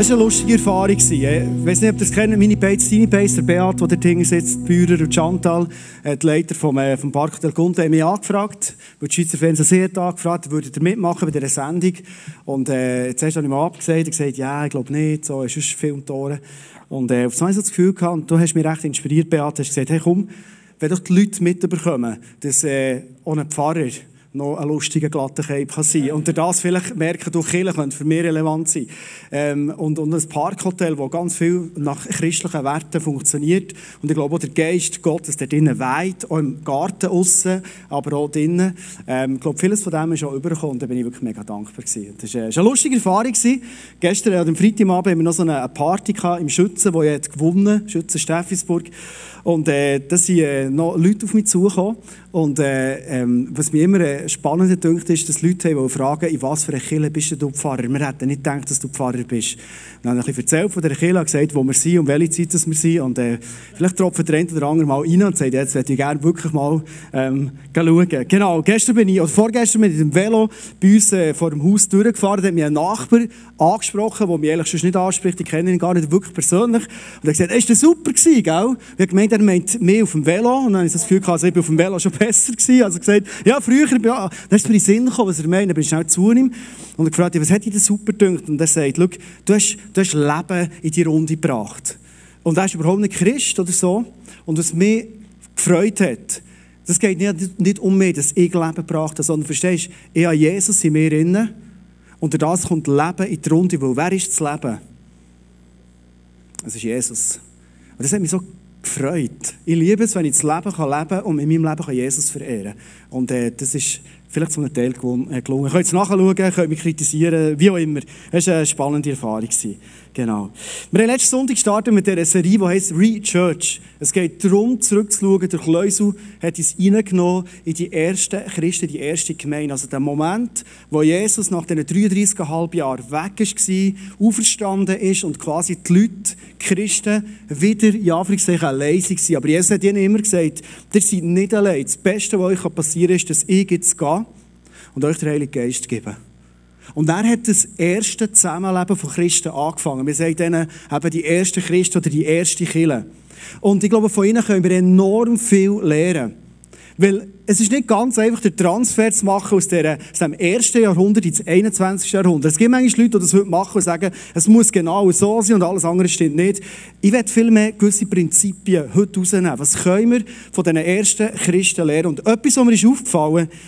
Das war eine lustige Erfahrung. Ich weiß nicht, ob ihr das kennt, meine beiden Steiny Base, der Beat, der dort hinten sitzt, Bührer und Chantal, äh, die Leiter vom, äh, vom Park del Gunde, haben mich angefragt, weil die Schweizer Fernsehen hat angefragt, würdet ihr mitmachen bei dieser Sendung? Und äh, zuerst habe ich mal abgesagt und gesagt, ja, ich glaube nicht, so, ist sonst Filmtore. Und äh, auf das habe ich das Gefühl gehabt, und du hast mich recht inspiriert, Beat, hast gesagt, hey komm, wenn doch die Leute mitbekommen, dass äh, ohne Pfarrer noch ein lustiger, glatter Cape kann sein Und das vielleicht merken, durch Kirche könnte für mich relevant sein. Ähm, und, und ein Parkhotel, das ganz viel nach christlichen Werten funktioniert. Und ich glaube auch der Geist Gottes, der drinnen weht, auch im Garten aussen, aber auch drinnen. Ähm, ich glaube, vieles von dem ist auch übergekommen und da bin ich wirklich mega dankbar gewesen. Das war, äh, eine lustige Erfahrung. Gewesen. Gestern, am Freitagabend, haben wir noch so eine Party gehabt im Schützen, wo ich gewonnen Schützen Steffisburg. Und äh, da sind äh, noch Leute auf mich zugekommen. Und äh, ähm, was mir immer äh, spannend dünkt, ist, dass Leute haben fragen, in was für eine Kirche bist du Pfarrer? Wir hätten nicht gedacht, dass du Pfarrer bist. dann habe ich ein erzählt von der Kirche, gesagt, wo wir sind und welche Zeit wir sind. Und äh, vielleicht tropft der eine oder andere mal rein und sagt, jetzt möchte ich gerne wirklich mal ähm, schauen. Genau, gestern bin ich, oder vorgestern bin ich mit dem Velo bei uns äh, vor dem Haus durchgefahren. Da hat mich ein Nachbar angesprochen, der mich eigentlich schon nicht anspricht. Ich kenne ihn gar nicht wirklich persönlich. Und er hat gesagt, ist das super gewesen, gell? Ich habe gemeint, er meint mehr auf dem Velo. Und dann habe ich das Gefühl gehabt, also ich bin auf dem Velo schon besser gewesen. Also gesagt, ja, früher, ja, da ist mir in den Sinn gekommen, was er meint. Dann bin ich schnell zu ihm und er gefragt, was hat dir das super gedacht? Und er sagt, schau, du hast, du hast Leben in die Runde gebracht. Und er ist überhaupt nicht Christ oder so. Und was mich gefreut hat, das geht nicht, nicht um mich, dass ich Leben gebracht habe, sondern verstehst, du, ich habe Jesus in mir drin. Und das kommt Leben in die Runde, weil wer ist das Leben? Es ist Jesus. Und das hat mich so gefreut. Ich liebe es, wenn ich das Leben leben kann und in meinem Leben kann Jesus verehren Und äh, das ist vielleicht zu einem Teil gelungen. Ihr könnt es nachschauen, könnt mich kritisieren, wie auch immer. Es war eine spannende Erfahrung. Genau. Wir haben letzten Sonntag gestartet mit dieser Serie, die heißt Re-Church. Es geht darum, zurückzuschauen. Der Kleusel hat uns reingenommen in die ersten Christen, die erste Gemeinde. Also der Moment, wo Jesus nach diesen 33,5 Jahren weg war, auferstanden ist und quasi die Leute, die Christen, wieder, in Anführungszeichen, allein waren. Aber Jesus hat ihnen immer gesagt, ihr seid nicht allein. Das Beste, was euch passieren kann, ist, dass ich jetzt gehe und euch den Heiligen Geist gebe. Und er hat das erste Zusammenleben von Christen angefangen. Wir sagen denen eben die ersten Christen oder die erste Kirche. Und ich glaube, von ihnen können wir enorm viel lernen. Weil es ist nicht ganz einfach, den Transfer zu machen aus, der, aus dem ersten Jahrhundert ins 21. Jahrhundert. Es gibt manchmal Leute, die das heute machen und sagen, es muss genau so sein und alles andere stimmt nicht. Ich werde vielmehr gewisse Prinzipien heute rausnehmen. Was können wir von diesen ersten Christen lernen? Und etwas, was mir ist aufgefallen ist,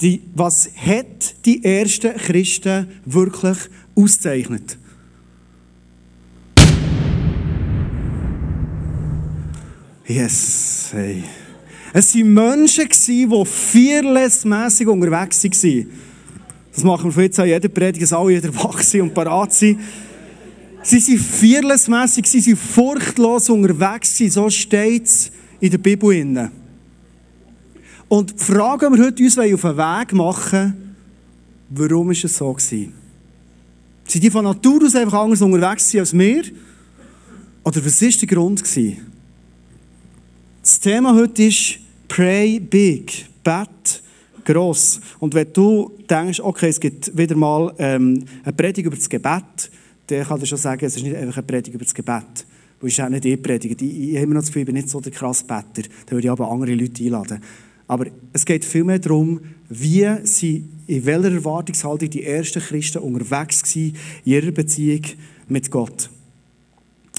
die, was hat die ersten Christen wirklich auszeichnet? Yes, hey. Es waren Menschen, die fearless-mässig unterwegs waren. Das machen wir von jetzt an jeder Predigt, dass alle wieder wach sind und parat sind. Sie waren fearless-mässig, sie waren furchtlos unterwegs. So steht es in der Bibel. Und die Frage, die wir heute uns auf den Weg machen warum war es so? Gewesen? Sind die von Natur aus einfach anders unterwegs als wir? Oder was war der Grund? Gewesen? Das Thema heute ist Pray Big, Bet gross. Und wenn du denkst, okay, es gibt wieder mal ähm, eine Predigt über das Gebet, dann kann ich schon sagen, es ist nicht einfach eine Predigt über das Gebet. Weil ist auch nicht eh Predigt. Ich, ich habe immer noch das Gefühl, ich bin nicht so der krasse Better. Da würde ich aber andere Leute einladen. Aber es geht vielmehr darum, wie sie in welcher Erwartungshaltung die ersten Christen unterwegs waren in ihrer Beziehung mit Gott.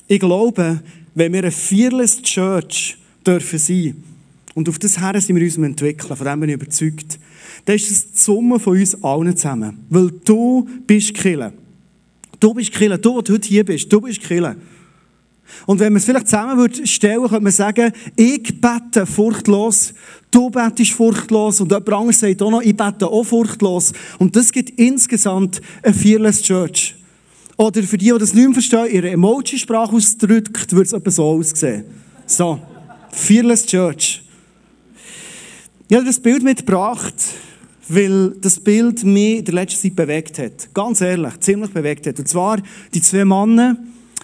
Ich glaube, wenn wir eine Fearless Church dürfen sein und auf das her sind wir uns entwickeln, von dem bin ich überzeugt, dann ist es die Summe von uns allen zusammen. Weil du bist Killer. Du bist Killer. Du, der heute hier bist, du bist Killer. Und wenn man es vielleicht zusammen stellen könnte man sagen, ich bete furchtlos, du betest furchtlos und jemand anderes sagt auch noch, ich bete auch furchtlos. Und das gibt insgesamt eine Fearless Church. Oder für die, die das nicht mehr verstehen, ihre Emoji-Sprache ausdrückt, würde es etwa so aussehen. So. Fearless Church. Ich habe das Bild mitgebracht, weil das Bild mich in der letzten Zeit bewegt hat. Ganz ehrlich, ziemlich bewegt hat. Und zwar die zwei Männer,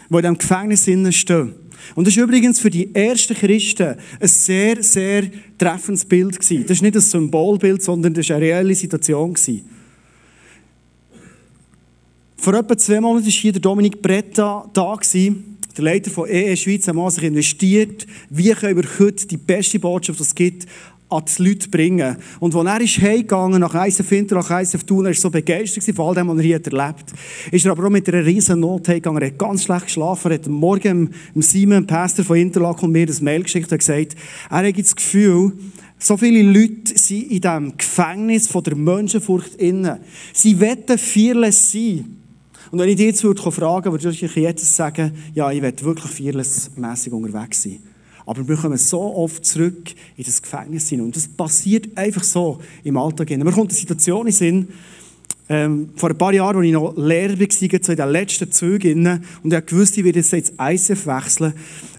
die in diesem Gefängnis stehen. Und das ist übrigens für die ersten Christen ein sehr, sehr treffendes Bild. Das ist nicht ein Symbolbild, sondern das war eine reelle Situation. Vor etwa zwei Monaten war hier der Dominik Bretta da. Der Leiter von EE Schweiz, hat sich investiert. Wie können wir heute die beste Botschaft, die es gibt, an die Leute bringen. Und als er ist heimgegangen nach ISF nach ISF Thun, er war so begeistert von all dem, was er hier erlebt. Ist er aber auch mit einer riesen Not heimgegangen. Er hat ganz schlecht geschlafen. Er hat Morgen im Simon, dem Pastor von Interlaken, mir das Mail geschickt und gesagt, er hat das Gefühl, so viele Leute sind in diesem Gefängnis von der Menschenfurcht innen. Sie wetten fearless sein. Und wenn ich dich jetzt würde fragen würde, würde ich jetzt sagen, ja, ich werde wirklich fearless-mässig unterwegs sein. Aber wir kommen so oft zurück in das Gefängnis hinein. Und das passiert einfach so im Alltag. Mir kommt eine Situation in Sinn, ähm, vor ein paar Jahren, als ich noch Lehrer war, so in den letzten Zügen, und ich wusste, ich werde jetzt ins ICF wechseln,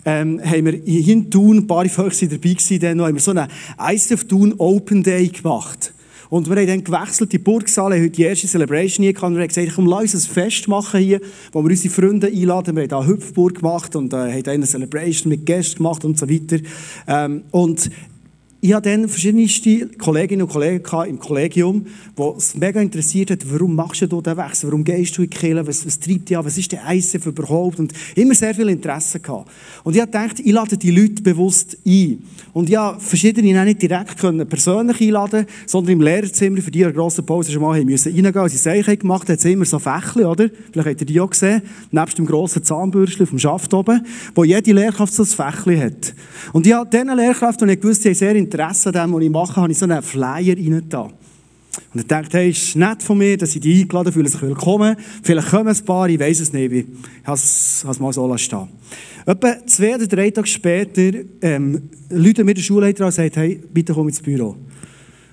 ähm, haben wir in Thun, ein paar Völker dabei gewesen, dann haben wir so einen ICF Thun Open Day gemacht. Und wir haben dann gewechselt, die Burgsaal, haben heute die erste Celebration hier gehabt und wir haben gesagt, komm, lass uns ein Fest machen hier, wo wir unsere Freunde einladen. Wir haben da eine Hüpfburg gemacht und äh, haben eine Celebration mit Gästen gemacht und so weiter. Ähm, und ich hatte dann verschiedenste Kolleginnen und Kollegen im Kollegium, die es mega interessiert hat, warum machst du diesen Wechsel, warum gehst du in die Kirche, was, was treibt dich an, was ist der ICF überhaupt und immer sehr viel Interesse gehabt. Und ich habe gedacht, ich lade die Leute bewusst ein. Und ich habe verschiedene nicht direkt können persönlich einladen sondern im Lehrerzimmer, für die eine grosse Pause schon mal reingehen mussten, als sie Seiche gemacht hat es immer so Fächli, oder? Vielleicht habt ihr die auch gesehen, nebst dem grossen Zahnbürstchen auf dem Schaft oben, wo jede Lehrkraft so ein Fächli hat. Und ich habe diesen Lehrkräften, die ich gewusst habe, sehr Interesse an dem, was ich mache, habe ich so einen Flyer reingetan. Und ich dachte, hey, ist nett von mir, dass ich die eingeladen fühle sich willkommen. Vielleicht kommen ein paar, ich weiß es nicht. Ich habe es mal so stehen Etwa zwei oder drei Tage später ähm, Leute mir der Schulleiter an und sagen, hey, bitte komm ins Büro.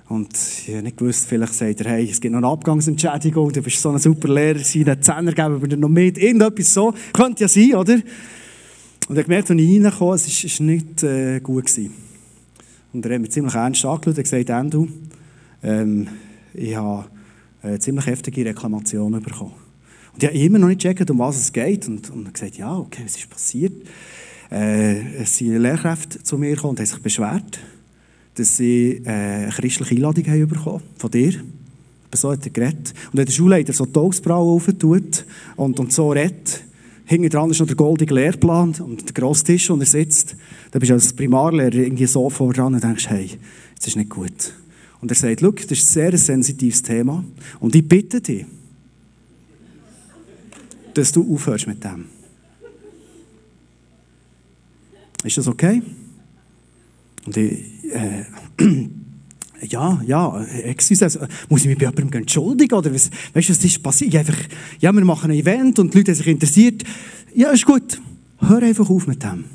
Und ich habe nicht gewusst, vielleicht sagt er, hey, es gibt noch eine Abgangsentschädigung, du bist so ein super Lehrer, einen Zehner geben wir dir noch mit, irgendetwas so. Könnte ja sein, oder? Und ich habe gemerkt, als ich reinkam, es war nicht äh, gut. Gewesen. Und er hat mich ziemlich ernst angeschaut und gesagt, Andrew, ähm, ich habe eine ziemlich heftige Reklamation bekommen. Und ich habe immer noch nicht gecheckt, um was es geht. Und, und gesagt, ja, okay, was ist passiert? Äh, es sind Lehrkräfte zu mir gekommen und haben sich beschwert, dass sie äh, eine christliche Einladung haben bekommen von dir. So hat er geredet. Und wenn der Schulleiter so die Augsbrauen auftut und, und so redet, hinten dran ist noch der goldige Lehrplan und der grosse Tisch, wo er sitzt. Dann bist du als Primarlehrer irgendwie so vor dran und denkst, hey, das ist nicht gut. Und er sagt, das ist ein sehr sensitives Thema und ich bitte dich, dass du aufhörst mit dem. Ist das okay? Und ich, äh, ja, ja, excuse, also, muss ich mich bei jemandem entschuldigen oder was, weißt du, was ist passiert? Einfach, ja, wir machen ein Event und die Leute haben sich interessiert. Ja, ist gut. Hör einfach auf mit dem.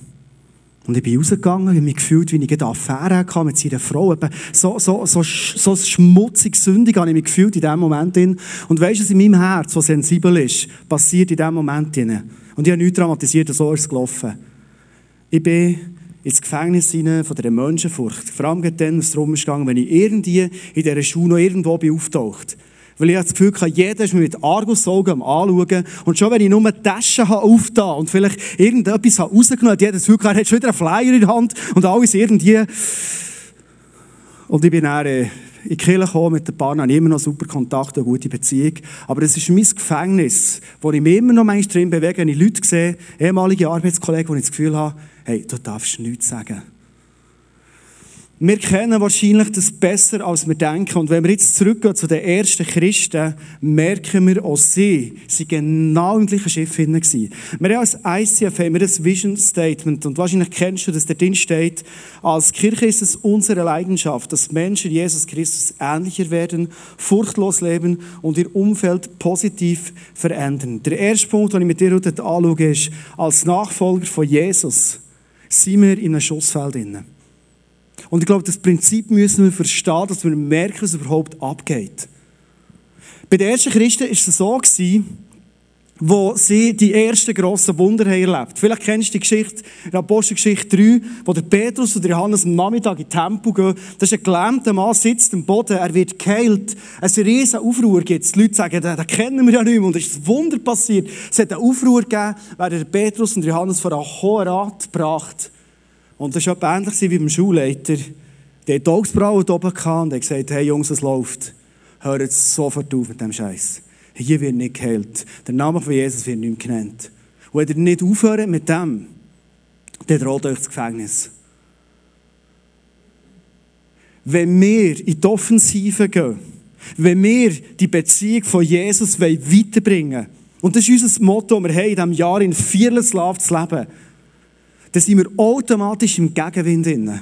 Und ich bin rausgegangen, habe mich gefühlt, wie ich eine Affäre hatte mit seiner Frau. So, so, so, so schmutzig, sündig habe ich mich gefühlt in diesem Moment. Und weißt du, was in meinem Herz, so sensibel ist, passiert in diesem Moment. Und ich habe nichts dramatisiert, so ist es gelaufen. Ich bin ins Gefängnis hinein von dieser Menschenfurcht. Vor allem dann, was darum ist wenn ich irgendwie in dieser Schule noch irgendwo bin auftaucht. Weil ich das Gefühl hatte, jeder ist mir mit Argusaugen am Anschauen. Und schon wenn ich nur die Taschen habe aufgetan und vielleicht irgendetwas habe rausgenommen, hat jeder das Gefühl, er hat schon wieder einen Flyer in der Hand und alles irgendwie. Und ich bin dann äh, in die Kirche mit den Paaren, habe immer noch super Kontakt und gute Beziehung. Aber es ist mein Gefängnis, wo ich mich immer noch manchmal drin bewege, wenn ich Leute sehe, ehemalige Arbeitskollegen, wo ich das Gefühl habe, hey, du darfst nichts sagen. Wir kennen wahrscheinlich das besser, als wir denken. Und wenn wir jetzt zurückgehen zu den ersten Christen, merken wir, auch sie sind genau im gleichen Schiff gewesen. Wir haben als ICF haben das Vision Statement. Und wahrscheinlich kennst du, dass da drin steht, als Kirche ist es unsere Leidenschaft, dass Menschen Jesus Christus ähnlicher werden, furchtlos leben und ihr Umfeld positiv verändern. Der erste Punkt, den ich mit dir heute anschaue, ist, als Nachfolger von Jesus sind wir in einem Schussfeld drinnen. Und ich glaube, das Prinzip müssen wir verstehen, dass wir merken, was überhaupt abgeht. Bei den ersten Christen war es so, wo sie die ersten grossen Wunder haben erlebt. Vielleicht kennst du die Geschichte, in Apostelgeschichte 3, wo der Petrus und der Johannes am Nachmittag in den Tempel gehen. Das ist ein gelähmter Mann, sitzt am Boden, er wird geheilt. Ein riesen Aufruhr gibt es. Die Leute sagen, den, den kennen wir ja nicht mehr. Und es ist ein Wunder passiert. Es hat einen Aufruhr gegeben, weil der Petrus und Johannes vor einen hohen Rat gebracht und das war ähnlich wie beim Schulleiter. Der hat die Augsbrauen oben gehabt und hat gesagt, hey Jungs, es läuft. Hört sofort auf mit dem Scheiß. Hier wird nicht geheilt. Der Name von Jesus wird nicht genannt. Und wenn ihr nicht aufhört mit dem, dann droht euch das Gefängnis. Wenn wir in die Offensive gehen, wenn wir die Beziehung von Jesus weiterbringen wollen, und das ist unser Motto, das wir haben in diesem Jahr in Fearless Love zu leben, dann sind wir automatisch im Gegenwind drin.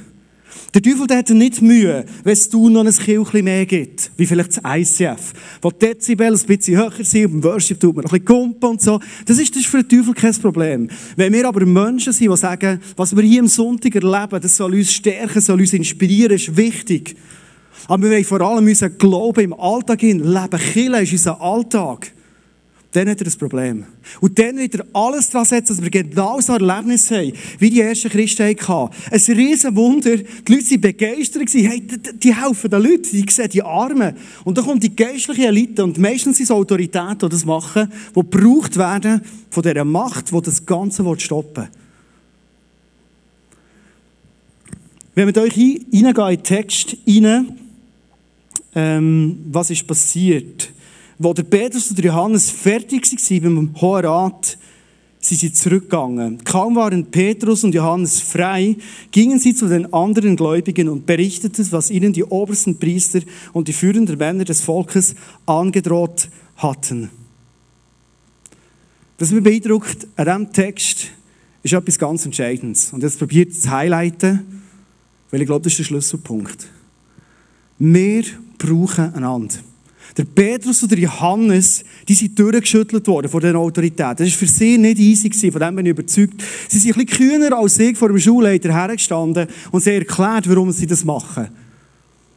Der Teufel hat nicht Mühe, wenn es du noch ein Kirchchen mehr gibt, wie vielleicht das ICF, wo die Dezibel ein bisschen höher sind, und im Worship tut man ein bisschen Kumpen und so. Das ist, das ist für den Teufel kein Problem. Wenn wir aber Menschen sind, die sagen, was wir hier am Sonntag erleben, das soll uns stärken, soll uns inspirieren, ist wichtig. Aber wir wollen vor allem unseren Glauben im Alltag hin leben. Killen ist unser Alltag dann hat er ein Problem. Und dann wird er alles daran setzen, dass wir genau so Erlebnis haben, wie die ersten Christen hatten. Ein riesen Wunder. Die Leute waren begeistert. Hey, die, helfen den Leuten. Die sehen die Armen. Und dann kommt die geistliche Elite. Und meistens sind es Autoritäten, die das machen, die gebraucht werden von dieser Macht, die das Ganze stoppen will. Wenn wir euch in den Text rein, ähm, was ist passiert? Wo der Petrus und der Johannes fertig waren beim Hohen Rat, sind sie zurückgegangen. Kaum waren Petrus und Johannes frei, gingen sie zu den anderen Gläubigen und berichteten, was ihnen die obersten Priester und die führenden Männer des Volkes angedroht hatten. Was mich beeindruckt an diesem Text, ist etwas ganz Entscheidendes. Und jetzt probiert es zu highlighten, weil ich glaube, das ist der Schlüsselpunkt. Wir brauchen einander. Der Petrus und der Johannes, die sind durchgeschüttelt worden von den Autoritäten. Das war für sie nicht easy, gewesen, von dem bin ich überzeugt. Sie sind ein bisschen kühner als ich vor dem Schulleiter hergestanden und sie erklärt, warum sie das machen.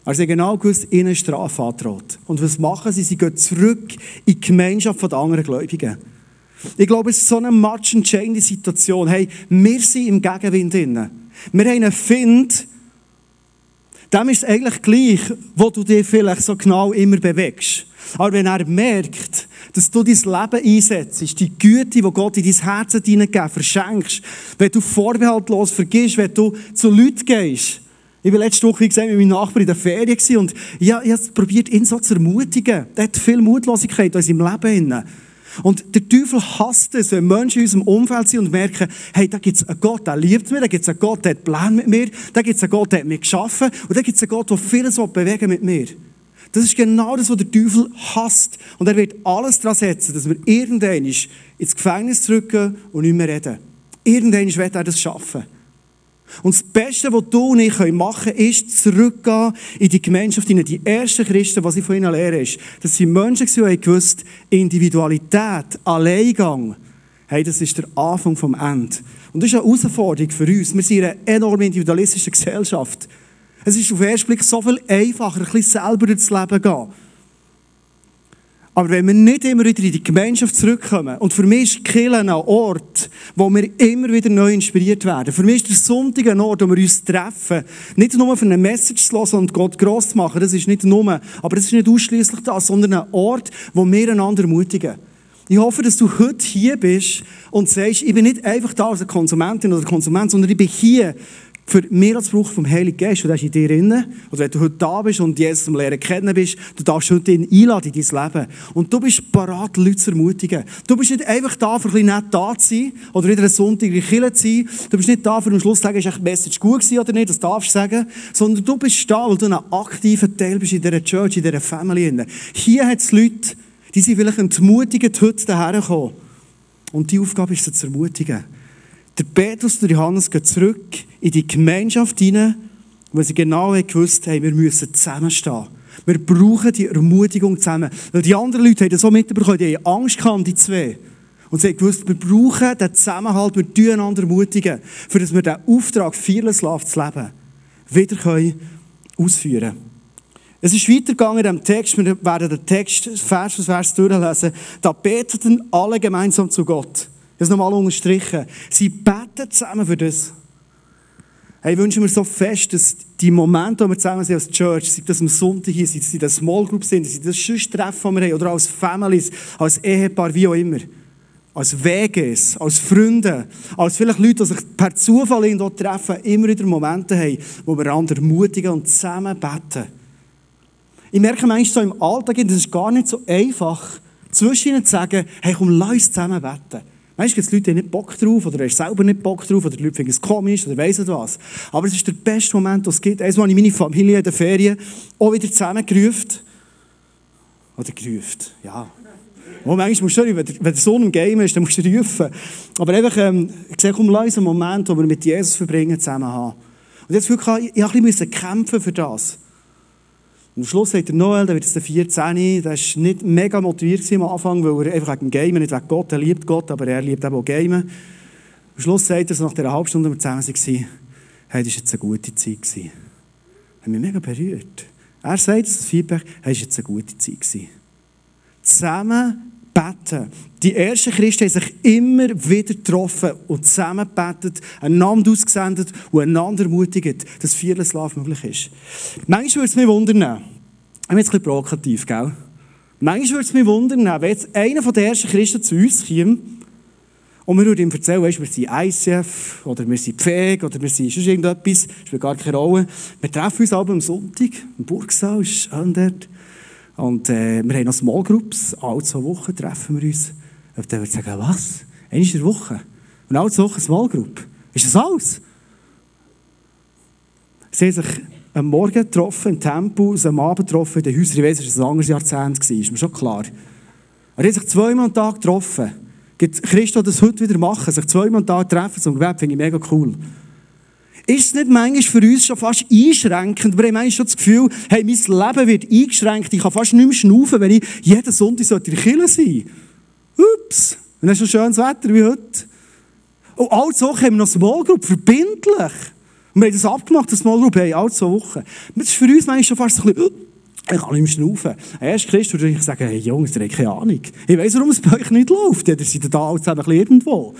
Aber sie genau gewusst, ihnen Strafe androht. Und was machen sie? Sie gehen zurück in die Gemeinschaft der anderen Gläubigen. Ich glaube, es ist so eine much entscheidende Situation. Hey, wir sind im Gegenwind drin. Wir haben einen Find, dem ist es eigentlich gleich, wo du dich vielleicht so genau immer bewegst. Aber wenn er merkt, dass du dein Leben einsetzt, die Güte, die Gott in dein Herz hineingegeben verschenkst, wenn du vorbehaltlos vergisst, wenn du zu Leuten gehst, ich war letzte Woche, gesagt, mit meinem Nachbarn in der Ferien und ich, ich habe probiert, ihn so zu ermutigen. Er hat viel Mutlosigkeit in seinem Leben. Und der Teufel hasst es, wenn Menschen in unserem Umfeld sind und merken, hey, da gibt es einen Gott, der liebt mich, da gibt es einen Gott, der hat Pläne mit mir, da gibt es einen Gott, der hat mich geschaffen und da gibt es einen Gott, der vieles bewegen mit mir. Das ist genau das, was der Teufel hasst. Und er wird alles daran setzen, dass wir irgendwann ins Gefängnis zurückgehen und nicht mehr reden. Irgendwann wird er das schaffen. Und das Beste, was du und ich machen können, ist zurückgehen in die Gemeinschaft, in die ersten Christen, was ich von ihnen lehre, ist, dass sie Menschen sind, die gewusst, Individualität, Alleingang, hey, das ist der Anfang vom Ende. Und das ist eine Herausforderung für uns. Wir sind in einer enorm individualistischen Gesellschaft. Es ist auf den ersten Blick so viel einfacher, ein bisschen selber durchs Leben zu gehen. Aber wenn wir nicht immer wieder in die Gemeinschaft zurückkommen, und für mich ist Kirche ein Ort, wo wir immer wieder neu inspiriert werden. Für mich ist der Sonntag ein Ort, wo wir uns treffen. Nicht nur für eine Message zu hören und Gott gross zu machen, das ist nicht nur, aber das ist nicht ausschließlich das, sondern ein Ort, wo wir einander ermutigen. Ich hoffe, dass du heute hier bist und sagst, ich bin nicht einfach da als Konsumentin oder Konsument, sondern ich bin hier, für mehr als Brauch vom Heiligen Geist, und der ist in dir drin. Oder wenn du heute da bist und Jesus zum Lehren kennen bist, du darfst heute ihn einladen in dein Leben. Und du bist parat, Leute zu ermutigen. Du bist nicht einfach da, für ein bisschen nett da zu sein, oder wieder einen Sonntag in Kirche zu sein. Du bist nicht da, für am Schluss zu sagen, ist die Message gut gewesen oder nicht, das darfst du sagen. Sondern du bist da, weil du ein aktiver Teil bist in dieser Church, in dieser Family. Hier hat es Leute, die sind vielleicht entmutigend heute daher kommen. Und die Aufgabe ist, sie zu ermutigen. Der Petrus und der Johannes gehen zurück in die Gemeinschaft hinein, weil sie genau gewusst haben, wir müssen zusammenstehen. Wir brauchen die Ermutigung zusammen. Weil die anderen Leute haben das so mitbekommen, die haben Angst gehabt, die zwei. Und sie haben gewusst, wir brauchen den Zusammenhalt, wir tun einander ermutigen, für dass wir den Auftrag, Fearless Love zu leben, wieder können ausführen können. Es ist weitergegangen in diesem Text, wir werden den Text Vers für Vers durchlesen. Da beteten alle gemeinsam zu Gott das nochmal unterstrichen. Sie beten zusammen für das. Hey, ich wünsche mir so fest, dass die Momente, wo wir zusammen sind als Church, sei das am Sonntag hier, sei das in der Small Group sind, sei das sonst Treffen, die wir haben, oder als Families, als Ehepaar, wie auch immer. Als Weges, als Freunde, als vielleicht Leute, die sich per Zufall irgendwo treffen, immer wieder Momente haben, wo wir einander ermutigen und zusammen beten. Ich merke manchmal so im Alltag, das ist gar nicht so einfach, zwischen ihnen zu sagen, hey, komm, lass uns zusammen beten. Du, gibt es Leute, die nicht Bock drauf oder hast selber nicht Bock drauf oder die Leute finden es komisch oder weiss nicht was. Aber es ist der beste Moment, den es gibt. Einmal habe ich meine Familie in der Ferien auch wieder zusammengerufen. Oder gerufen, ja. Oh, manchmal musst du, wenn wenn der Sohn im Game ist, dann musst du rufen. Aber einfach, ähm, ich sehe, komm, lass einen Moment, wo wir mit Jesus verbringen, zusammen haben. Und jetzt wirklich, ich, ich bisschen kämpfen für das. Und am Schluss sagt der Noel, der wird jetzt der 14, der war nicht mega motiviert am Anfang, weil er einfach wegen dem Gamen, nicht wegen Gott, er liebt Gott, aber er liebt eben auch Gamen. Am Schluss sagt er, so nach dieser halben Stunde, wir zusammen waren, hey, das war jetzt eine gute Zeit. Das hat mich mega berührt. Er sagt, das Feedback, hey, das war jetzt eine gute Zeit. Zusammen beten. Die ersten Christen haben sich immer wieder getroffen und zusammen gebetet, einander ausgesendet und einander ermutigt, dass Fearless möglich ist. Manchmal würde es mich wundern, ich bin jetzt ein bisschen provokativ, gell? Manchmal würde es mich wundern, wenn jetzt einer der ersten Christen zu uns käme und wir würden ihm erzählen, weißt, wir sind ICF oder wir sind Pfeg oder wir sind sonst irgendetwas, spielt gar keine Rolle. Wir treffen uns aber am Sonntag im Burgsaal, ist schön dort. Und äh, wir haben noch Small Groups. Alle zwei Wochen treffen wir uns. Und dann würde ich sagen, was? Einmal in der Woche? Und alle zwei Wochen Small Group? Ist das alles? Sie haben sich am Morgen getroffen, im Tempo, am Abend getroffen, in den Häusern. Ich weiss, es war ein anderes Jahrzehnt, ist mir schon klar. Sie haben sich zweimal am Tag getroffen. Gibt Christo das heute wieder machen, sich zweimal am Tag treffen zum Gebet, finde ich mega cool. Ist es nicht manchmal für uns schon fast einschränkend? Wir haben manchmal schon das Gefühl, hey, mein Leben wird eingeschränkt. Ich kann fast nicht mehr schnaufen, wenn ich jeden Sonntag in der Kirche sein Ups. Und dann ist so schönes Wetter wie heute. Und alle zwei haben wir noch Small Group, verbindlich. Und wir haben das abgemacht, das Small Group, hey, alle zwei Wochen. Das ist für uns manchmal schon fast ein bisschen, ich kann nicht mehr schnaufen. Erst Christ würde ich sagen, hey Jungs, ihr habt keine Ahnung. Ich weiss, warum es bei euch nicht läuft. Ihr seid da alle zusammen irgendwo.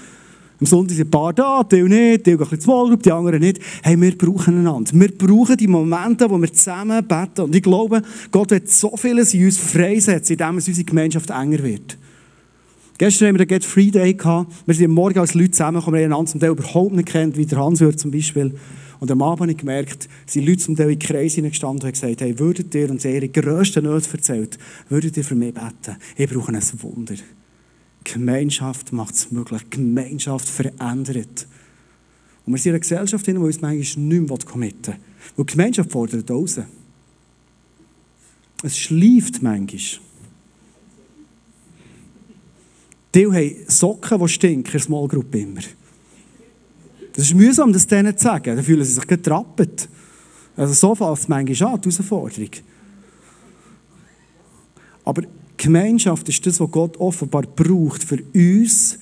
Am Sonntag sind ein paar da, die nicht, die gehen ein bisschen zur die anderen nicht. Hey, wir brauchen einander. Wir brauchen die Momente, wo wir zusammen beten. Und ich glaube, Gott wird so vieles in uns freisetzen, indem es unsere Gemeinschaft enger wird. Gestern haben wir den Get Free Day gehabt. Wir sind am Morgen als Leute zusammengekommen, wir haben einander zum Teil überhaupt nicht kennt, wie der Hans-Jörg zum Beispiel. Und am Abend habe ich gemerkt, sind Leute zum Teil in Kreis hineingestanden und gesagt, hey, würdet ihr, und sie ihre grössten Nöte erzählt, würdet ihr für mich beten? Ich brauche ein Wunder. Gemeinschaft macht es möglich. Gemeinschaft verändert. Und wir sind in einer Gesellschaft, die uns manchmal nicht mehr committen will. Weil Gemeinschaft fordert raus. Es schleift manchmal. Die haben Socken, die stinken, in der Small Group immer. Das ist mühsam, das denen zu sagen. Dann fühlen sie sich getrappet. Also so fällt es manchmal an, die Herausforderung. Aber Gemeinschaft ist das, was Gott offenbar braucht, für uns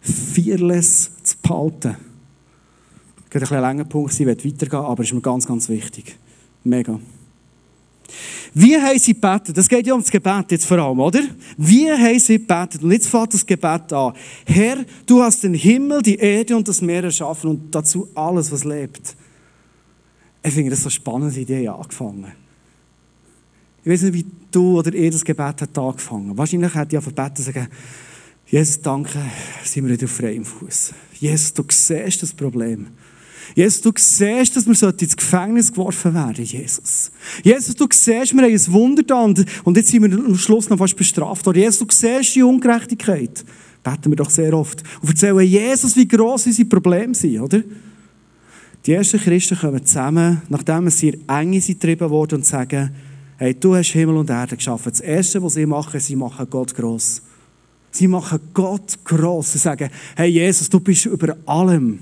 fearless zu behalten. Ich werde ein bisschen länger Punkt sein, ich weitergehen, aber es ist mir ganz, ganz wichtig. Mega. Wie haben sie gebetet? Das geht ja um das Gebet jetzt vor allem, oder? Wie haben sie gebetet? Und jetzt fängt das Gebet an. Herr, du hast den Himmel, die Erde und das Meer erschaffen und dazu alles, was lebt. Ich finde das so spannend, wie die angefangen ich weiß nicht, wie du oder ihr das Gebet hat angefangen. Wahrscheinlich hätte ich auf Gebet sagen, Jesus, danke, sind wir wieder auf freiem Fuß. Jesus, du siehst das Problem. Jesus, du siehst, dass wir ins Gefängnis geworfen werden, Jesus. Jesus, du siehst, wir haben ein Wunder da und, jetzt sind wir am Schluss noch fast bestraft worden. Jesus, du siehst die Ungerechtigkeit. Beten wir doch sehr oft. Und erzählen Jesus, wie gross unsere Probleme sind, oder? Die ersten Christen kommen zusammen, nachdem sie eng getrieben wurden und sagen, Hey, du hast Himmel und Erde geschaffen. Das Erste, was sie machen, sie machen Gott groß. Sie machen Gott groß. Sie sagen, hey Jesus, du bist über allem.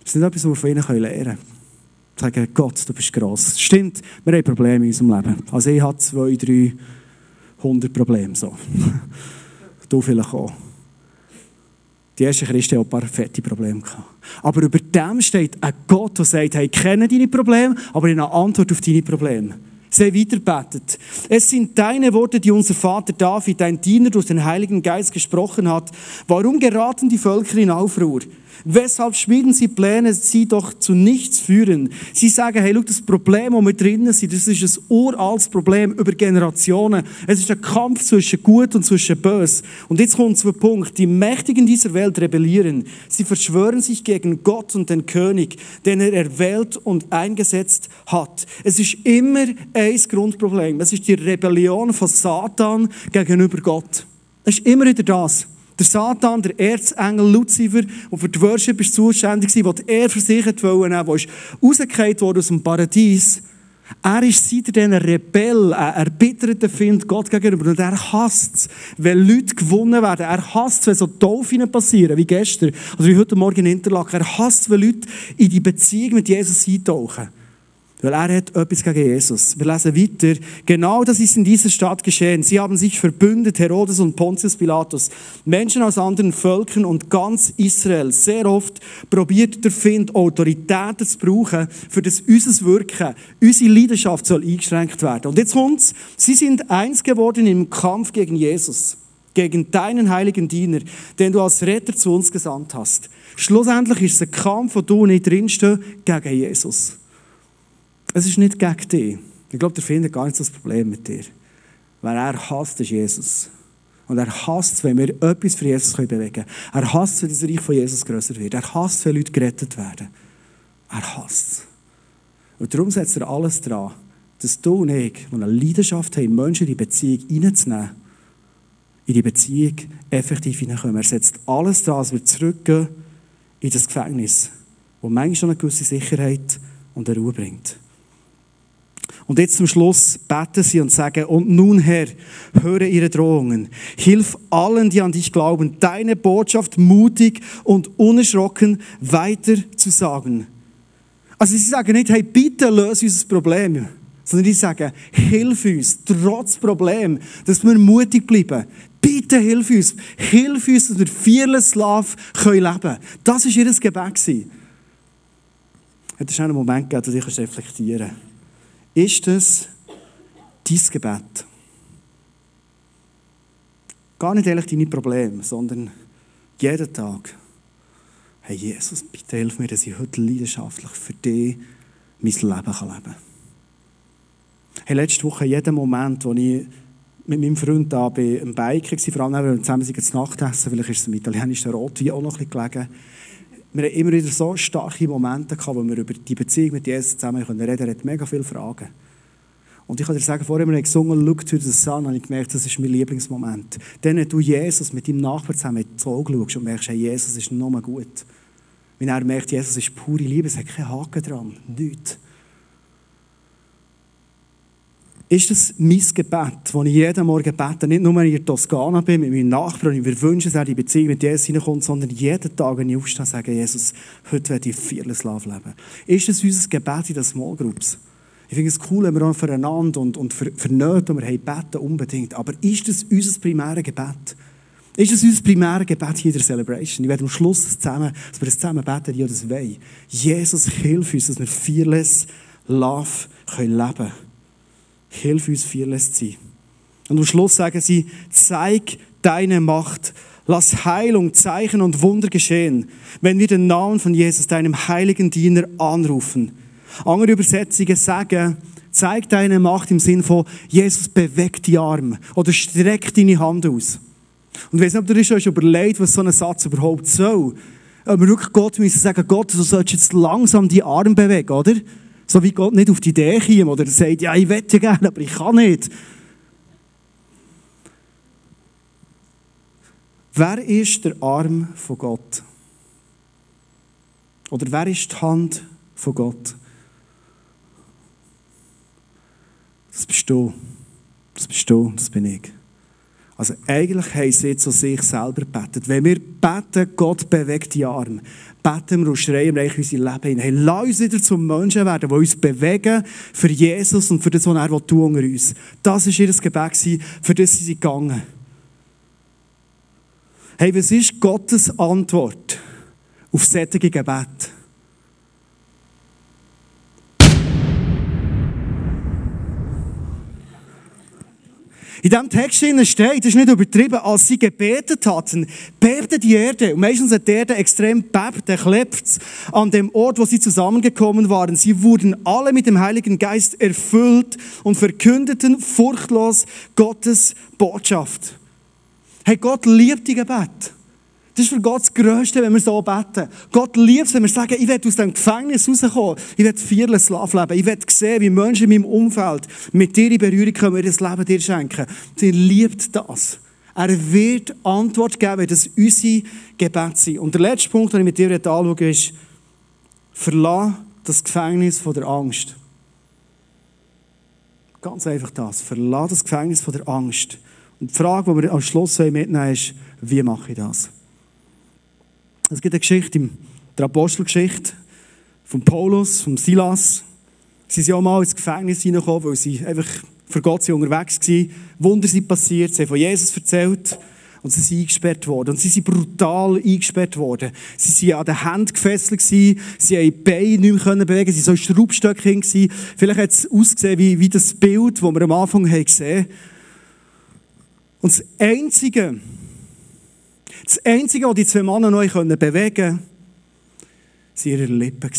Das ist nicht etwas, was wir von ihnen lernen können. Sie sagen, Gott, du bist gross. Stimmt, wir haben Probleme in unserem Leben. Also ich habe zwei, drei, hundert Probleme. So. du vielleicht auch. Die ersten Christen hatten ein paar fette Probleme. Aber über dem steht ein Gott, der sagt, hey, ich kenne deine Probleme, aber ich habe eine Antwort auf deine Probleme. Sie weiterbetet. Es sind deine Worte, die unser Vater David, dein Diener, durch den Heiligen Geist gesprochen hat. Warum geraten die Völker in Aufruhr? Weshalb schmieden sie Pläne, sie doch zu nichts führen? Sie sagen, hey, schau, das Problem, wo wir drinnen sind, das ist ein uraltes Problem über Generationen. Es ist ein Kampf zwischen Gut und zwischen Bös. Und jetzt kommt zum Punkt. Die Mächtigen dieser Welt rebellieren. Sie verschwören sich gegen Gott und den König, den er erwählt und eingesetzt hat. Es ist immer ein Grundproblem. Es ist die Rebellion von Satan gegenüber Gott. Es ist immer wieder das. Der Satan, der Erzengel Luzifer, der für die Worship ist zuständig war, der er für sich wollte, der rausgefallen worden aus dem Paradies. Er ist seitdem ein Rebell, ein erbitterter Find Gott gegenüber. Und er hasst es, wenn Leute gewonnen werden. Er hasst es, wenn so Taufen passieren, wie gestern, oder wie heute Morgen in Interlaken. Er hasst es, wenn Leute in die Beziehung mit Jesus eintauchen. Weil er hat etwas gegen Jesus. Wir lesen weiter. Genau das ist in dieser Stadt geschehen. Sie haben sich verbündet, Herodes und Pontius Pilatus. Menschen aus anderen Völkern und ganz Israel. Sehr oft probiert der Find, Autoritäten zu brauchen, für das unser Wirken, unsere Leidenschaft soll eingeschränkt werden. Und jetzt kommt's. Sie sind eins geworden im Kampf gegen Jesus. Gegen deinen heiligen Diener, den du als Retter zu uns gesandt hast. Schlussendlich ist es ein Kampf, wo du nicht drinstehst, gegen Jesus. Es ist nicht gegen dich. Ich glaube, der findet gar nicht das Problem mit dir. Weil er hasst ist Jesus. Und er hasst wenn wir etwas für Jesus bewegen können. Er hasst wenn das Reich von Jesus größer wird. Er hasst wenn Leute gerettet werden. Er hasst Und darum setzt er alles dran, dass du und ich, die eine Leidenschaft haben, Menschen in die Beziehung reinzunehmen, in die Beziehung effektiv hineinkommen. Er setzt alles dran, dass wir zurückgehen in das Gefängnis, wo manchmal schon eine gewisse Sicherheit und Ruhe bringt. Und jetzt zum Schluss beten sie und sagen, und nun Herr, höre ihre Drohungen. Hilf allen, die an dich glauben, deine Botschaft mutig und unerschrocken weiter zu sagen. Also sie sagen nicht, hey, bitte löse unser Problem. Sondern die sagen, hilf uns, trotz Problem, dass wir mutig bleiben. Bitte hilf uns. Hilf uns, dass wir fearless love leben können. Das war ihr Gebet. Hat es einen Moment gegeben, wo du reflektieren kannst? Ist es dein Gebet? Gar nicht ehrlich deine Probleme, sondern jeden Tag. Hey Jesus, bitte hilf mir, dass ich heute leidenschaftlich für dich mein Leben leben kann. Hey, letzte Woche, jeden Moment, wo ich mit meinem Freund da bei einem Biker war, vor allem, wenn wir zusammen zu Nacht essen, vielleicht ist es im italienischen Rotwein auch noch ein bisschen gelegen, wir haben immer wieder so starke Momente gehabt, wo wir über die Beziehung mit Jesus zusammen reden konnten. Er hat mega viele Fragen. Und ich kann dir sagen, vorher, wir haben gesungen, Look to the Sun, habe ich gemerkt, das ist mein Lieblingsmoment. Dann, wenn du Jesus mit deinem Nachbarn zusammen in die Augen schaust und merkst, hey, Jesus ist nur gut. Wenn er merkt, Jesus ist pure Liebe, es hat keinen Haken dran, nichts ist das mein Gebet, das ich jeden Morgen bete. Nicht nur, wenn ich in Toskana bin, mit meinem Nachbarn und wir wünschen, dass er die Beziehung mit Jesus hineinkommt, sondern jeden Tag, wenn ich aufstehe, sage, Jesus, heute werde ich fearless love leben. Ist das unser Gebet in den Small Groups? Ich finde es cool, wenn wir auch füreinander und, und für, für Nöte, die wir haben, beten, unbedingt. Aber ist das unser primäres Gebet? Ist das unser primäres Gebet hier in der Celebration? Ich werde am Schluss zusammen, dass wir das zusammen beten, die das wollen. Jesus, hilf uns, dass wir fearless love leben können. Hilf uns, fearless zu sein. Und am Schluss sagen sie, zeig deine Macht. Lass Heilung, Zeichen und Wunder geschehen, wenn wir den Namen von Jesus, deinem heiligen Diener, anrufen. Andere Übersetzungen sagen, zeig deine Macht im Sinn von, Jesus bewegt die Arme oder streckt deine Hand aus. Und ich weiß nicht, ob du dir schon überlegt, was so ein Satz überhaupt soll. Aber wir wirklich Gott müssen sagen, Gott, du sollst jetzt langsam die Arme bewegen, oder? So wie Gott nicht auf die Idee kommt oder sagt, ja, ich wette gerne, aber ich kann nicht. Wer ist der Arm von Gott? Oder wer ist die Hand von Gott? Das bist du. Das bist du, das bin ich. Also eigentlich haben sie zu sich selber gebetet. Wenn wir beten, Gott bewegt die Arme, beten wir und schreien wir unser Leben hin. Hey, lass uns wieder zum Menschen werden, die uns bewegen für Jesus und für das, was er tun unter uns. Das war ihr Gebet, für das sie gegangen Hey, was ist Gottes Antwort auf solche Gebete? In diesem Text steht, das ist nicht übertrieben, als sie gebetet hatten, bebte die Erde. Und meistens hat die Erde extrem bebt, der klebt an dem Ort, wo sie zusammengekommen waren. Sie wurden alle mit dem Heiligen Geist erfüllt und verkündeten furchtlos Gottes Botschaft. Hey, Gott liebt die Gebet. Das ist für Gott das Größte, wenn wir so beten. Gott liebt es, wenn wir sagen, ich werde aus dem Gefängnis rauskommen. Ich werde fearless Love leben. Ich werde sehen, wie Menschen in meinem Umfeld mit dir in Berührung kommen, ihr das Leben dir schenken. Er liebt das. Er wird Antwort geben, wenn das unsere Gebet sind. Und der letzte Punkt, den ich mit dir anschaue, ist, verlass das Gefängnis von der Angst. Ganz einfach das. Verlass das Gefängnis von der Angst. Und die Frage, die wir am Schluss mitnehmen ist, wie mache ich das? Es gibt eine Geschichte in der Apostelgeschichte von Paulus, von Silas. Sie sind auch mal ins Gefängnis hineingekommen, weil sie einfach für Gott unterwegs waren. Wunder sind passiert, sie haben von Jesus erzählt und sie sind eingesperrt worden. Und sie sind brutal eingesperrt worden. Sie waren an den Händen gefesselt, sie haben die Beine nicht mehr bewegen sie waren so Schraubstöcke. Vielleicht hat es ausgesehen wie, wie das Bild, das wir am Anfang gesehen haben. Und das Einzige, das Einzige, was die zwei Männer noch bewegen konnten, waren ihre Lippen.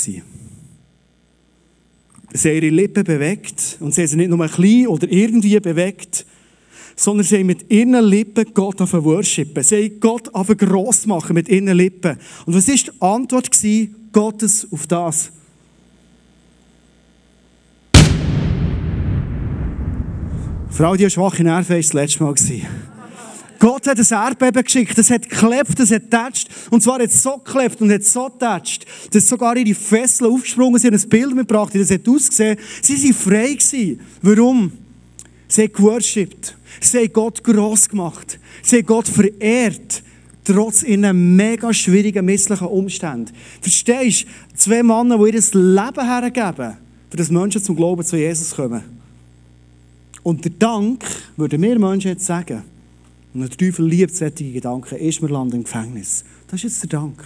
Sie haben ihre Lippen bewegt und sie haben sie nicht nur ein bisschen oder irgendwie bewegt, sondern sie haben mit ihren Lippen Gott auf worshipen. Sie haben Gott auf gross machen mit ihren Lippen. Und was war die Antwort Gottes auf das? Frau, die schwache Nerven war das letzte Mal. Gott hat ein Erdbeben geschickt, es hat geklebt, es hat tätscht. Und zwar hat es so geklebt und hat so tätscht, dass sogar ihre Fesseln aufgesprungen sind ein Bild mitgebracht Das hat ausgesehen, sie waren frei gewesen. Warum? Sie haben geworshipped. Sie haben Gott gross gemacht. Sie haben Gott verehrt. Trotz ihren mega schwierigen, misslichen Umständen. Verstehst du? Zwei Männer, die ihr Leben hergeben, für das Menschen zum Glauben zu Jesus kommen. Und der Dank, würden wir Menschen jetzt sagen, und der Teufel liebt solche Gedanken, ist, wir landen im Gefängnis. Das ist jetzt der Dank.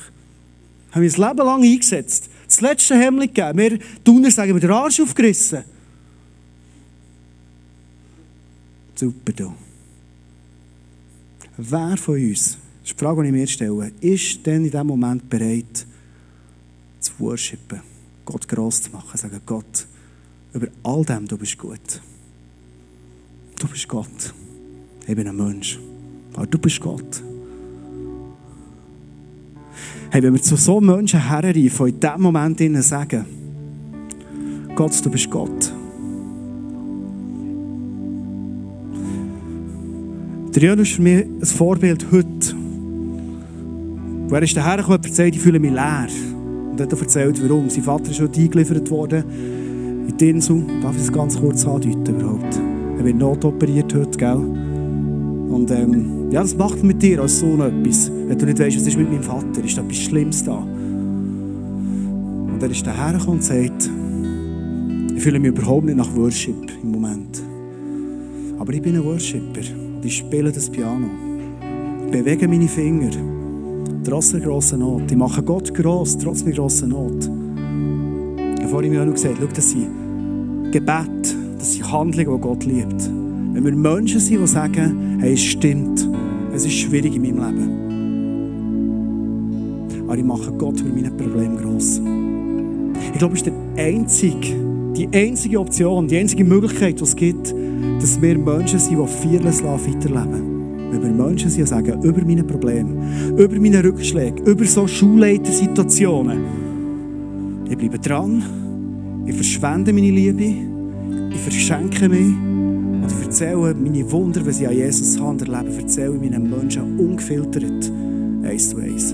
Haben wir das Leben lang eingesetzt. Das letzte Hemmling gegeben. Wir tun sagen, wir den Arsch aufgerissen. Super, du. Wer von uns, das ist die Frage, die ich mir stelle, ist denn in diesem Moment bereit, zu worshipen, Gott gross zu machen, sagen, Gott, über all dem, du bist gut. Du bist Gott. Ich bin ein Mensch. Aber du bist Gott. Hey, wenn wir zu so Menschen herreifen und in diesem Moment ihnen sagen, Gott, du bist Gott. Der Jön ist für mich ein Vorbild heute. er ist dahergekommen und erzählt, ich fühle mich leer. Und er hat erzählt, warum. Sein Vater ist heute eingeliefert worden in die Insel. Darf ich das ganz kurz andeuten überhaupt? Er wird notoperiert heute, gell? Und ähm, ja, das macht mit dir als Sohn etwas. Wenn du nicht weißt, was ist mit meinem Vater, ist da etwas Schlimmes da. Und er ist dahergekommen und sagt, ich fühle mich überhaupt nicht nach Worship im Moment. Aber ich bin ein Worshipper und ich spiele das Piano. Ich bewege meine Finger, trotz der grossen Not. Ich mache Gott gross, trotz der grossen Not. Ich habe vorhin mir auch noch gesagt, schau, das sind Gebet, das sind Handlungen, die Gott liebt. Wenn wir Menschen sind, die sagen, hey, es stimmt, es ist schwierig in meinem Leben. Aber ich mache Gott über meine Probleme gross. Ich glaube, es ist die einzige, die einzige Option, die einzige Möglichkeit, die es gibt, dass wir Menschen sind, die fearless weiterleben. Wenn wir Menschen sind, die sagen, über meine Probleme, über meine Rückschläge, über so Schulleitersituationen, ich bleibe dran, ich verschwende meine Liebe, ich verschenke mich erzähle meine Wunder, die ich an Jesus Hand erlebe, erzähle ich meinen Menschen ungefiltert, eins zu eins.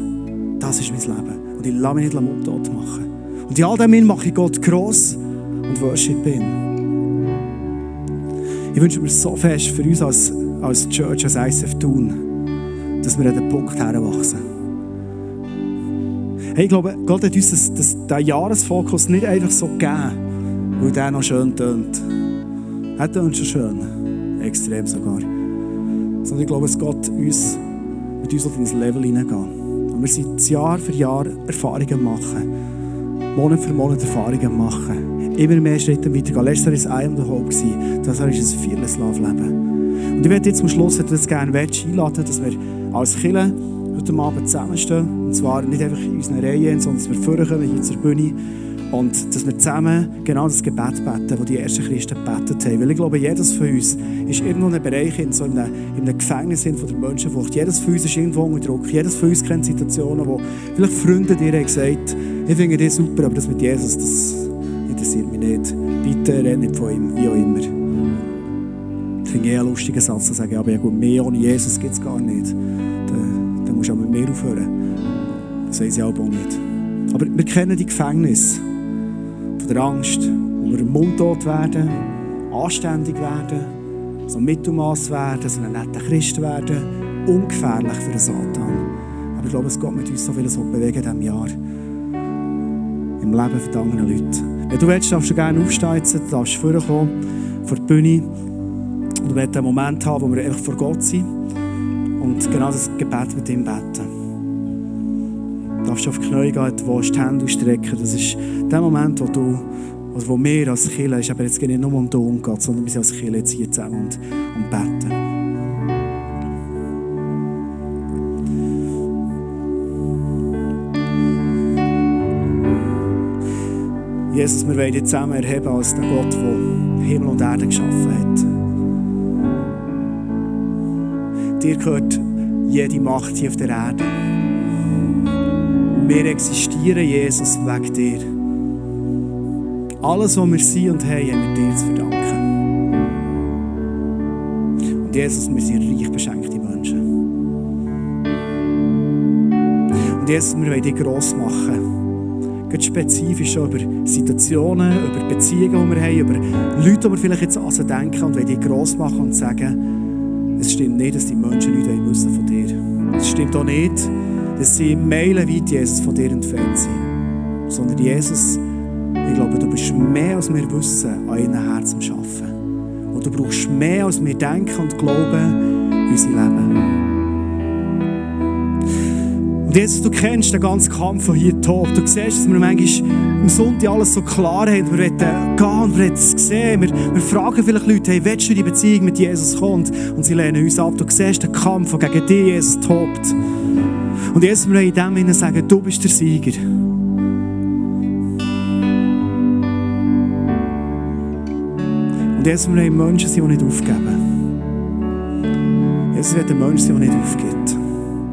Das ist mein Leben. Und ich lasse mich nicht mundtot machen. Und in all dem mache ich Gott gross und worship ihn. Ich wünsche mir so fest für uns als, als Church, als ISF tun, dass wir an den Punkt heranwachsen. Hey, ich glaube, Gott hat uns das, das, den Jahresfokus nicht einfach so gegeben, weil der noch schön tönt. Er tönt schon schön. Extrem sogar. Sondern ich glaube, es geht uns, mit uns auf ein Level hineingehen. Und wir sind Jahr für Jahr Erfahrungen machen. Monat für Monat Erfahrungen machen. Immer mehr Schritte weitergehen. Letztes Jahr war es am the Hope. Das Jahr ist ein Fearless Love Leben. Und ich werde jetzt zum Schluss, das gerne willst, einladen, dass wir als Killer heute Abend zusammenstehen. Und zwar nicht einfach in unseren Reihen, sondern dass wir vorkommen hier zur Bühne und dass wir zusammen genau das Gebet beten, das die ersten Christen gebetet haben. Weil ich glaube, jedes von uns ist irgendwo in einem Bereich, in so einem, in einem Gefängnis von der Menschenflucht. Jedes von uns ist irgendwo unter Druck. Jedes von uns kennt Situationen, wo vielleicht Freunde dir haben gesagt ich finde dich super, aber das mit Jesus, das interessiert mich nicht. Bitte red nicht von ihm, wie auch immer. Ich finde eher einen lustigen Satz zu sagen, aber ja gut, mehr ohne Jesus gibt es gar nicht. Dann, dann musst du auch mit mir aufhören. Das weiß ich auch nicht. Aber wir kennen die Gefängnisse von der Angst, wo wir mundtot werden, anständig werden, so Mittelmaß werden, so ein netter Christ werden, ungefährlich für den Satan. Aber ich glaube, es geht mit uns so viel so bewegen in diesem Jahr. Im Leben von anderen Leuten. Wenn du willst, darfst du gerne aufsteigen, darfst du vorkommen, vor die Bühne. Und du willst einen Moment haben, wo wir einfach vor Gott sind und genau das Gebet mit ihm beten. Darfst auf die Knie gehen, wo die Hände ausstrecken. Das ist der Moment, wo du, also wo wir als Kirche, ist aber jetzt nicht nur um den geht, sondern wir sind als Kirche jetzt hier zusammen und, und beten. Jesus, wir wollen dich zusammen erheben als der Gott, der Himmel und Erde geschaffen hat. Dir gehört jede Macht hier auf der Erde. Wir existieren, Jesus, wegen dir. Alles, was wir sind und haben, haben wir dir zu verdanken. Und Jesus, wir sind reich beschenkte Menschen. Und Jesus, wir wollen dich gross machen. Ganz spezifisch über Situationen, über Beziehungen, die wir haben, über Leute, die wir vielleicht jetzt an denken und wollen dich gross machen und sagen, es stimmt nicht, dass die Menschen nichts wissen von dir. Es stimmt auch nicht, dass sie meilenweit Jesus von dir entfernt sind. Sondern Jesus, ich glaube, du bist mehr, als wir wissen, an ihren Herzen schaffen. Und du brauchst mehr, als wir denken und glauben, in unser Leben. Und Jesus, du kennst den ganzen Kampf von hier top. Du siehst, dass wir manchmal am Sonntag alles so klar haben. Wir wollen gehen wir wollen es sehen. Wir, wir fragen vielleicht Leute, hey, willst du die Beziehung mit Jesus kommt? Und sie lehnen uns ab. Du siehst den Kampf, der gegen dich, Jesus, tobt. Und jetzt wir in dem Sinne sagen, du bist der Sieger. Und jetzt wir Menschen sind, die nicht aufgeben. Jetzt wird ein Mensch sein, der nicht aufgibt.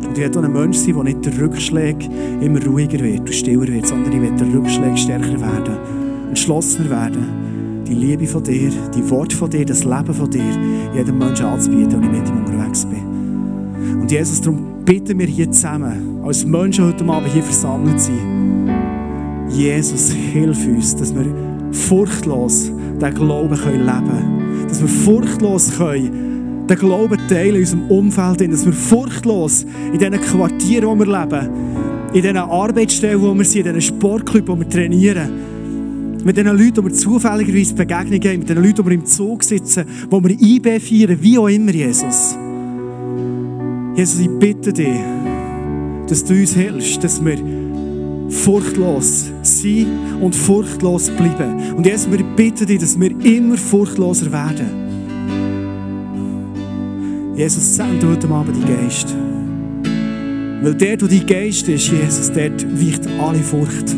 Und ich will auch ein Mensch sein, der nicht der Rückschläge immer ruhiger wird und stiller wird, sondern ich will der Rückschläge stärker werden, entschlossener werden, die Liebe von dir, die Worte von dir, das Leben von dir jedem Menschen anzubieten, und ich mit ihm unterwegs bin. Und Jesus, darum bitten wir hier zusammen, als Menschen heute Abend hier versammelt sind, Jesus, hilf uns, dass wir furchtlos den Glauben leben können. Dass wir furchtlos können den Glauben teilen in unserem Umfeld, dass wir furchtlos in diesen Quartieren, wo wir leben, in diesen Arbeitsstellen, wo wir sind, in diesen Sportclubs, wo wir trainieren, mit den Leuten, die wir zufälligerweise Begegnungen haben, mit den Leuten, die wir im Zug sitzen, wo wir IB feiern, wie auch immer, Jesus. Jesus, ich bitte dich, dass du uns hilfst, dass wir furchtlos sind und furchtlos bleiben. Und Jesus, wir bitten dich, dass wir immer furchtloser werden. Jesus, sende heute Abend die Geist. Weil dort, wo dein Geist ist, Jesus, dort weicht alle Furcht.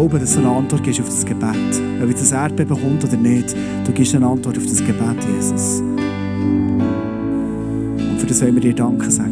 Wir glauben, dass du eine Antwort gibst auf das Gebet. Ob das Erdbeben kommt oder nicht, du gibst eine Antwort auf das Gebet, Jesus. Und für das wollen wir dir Danke sagen.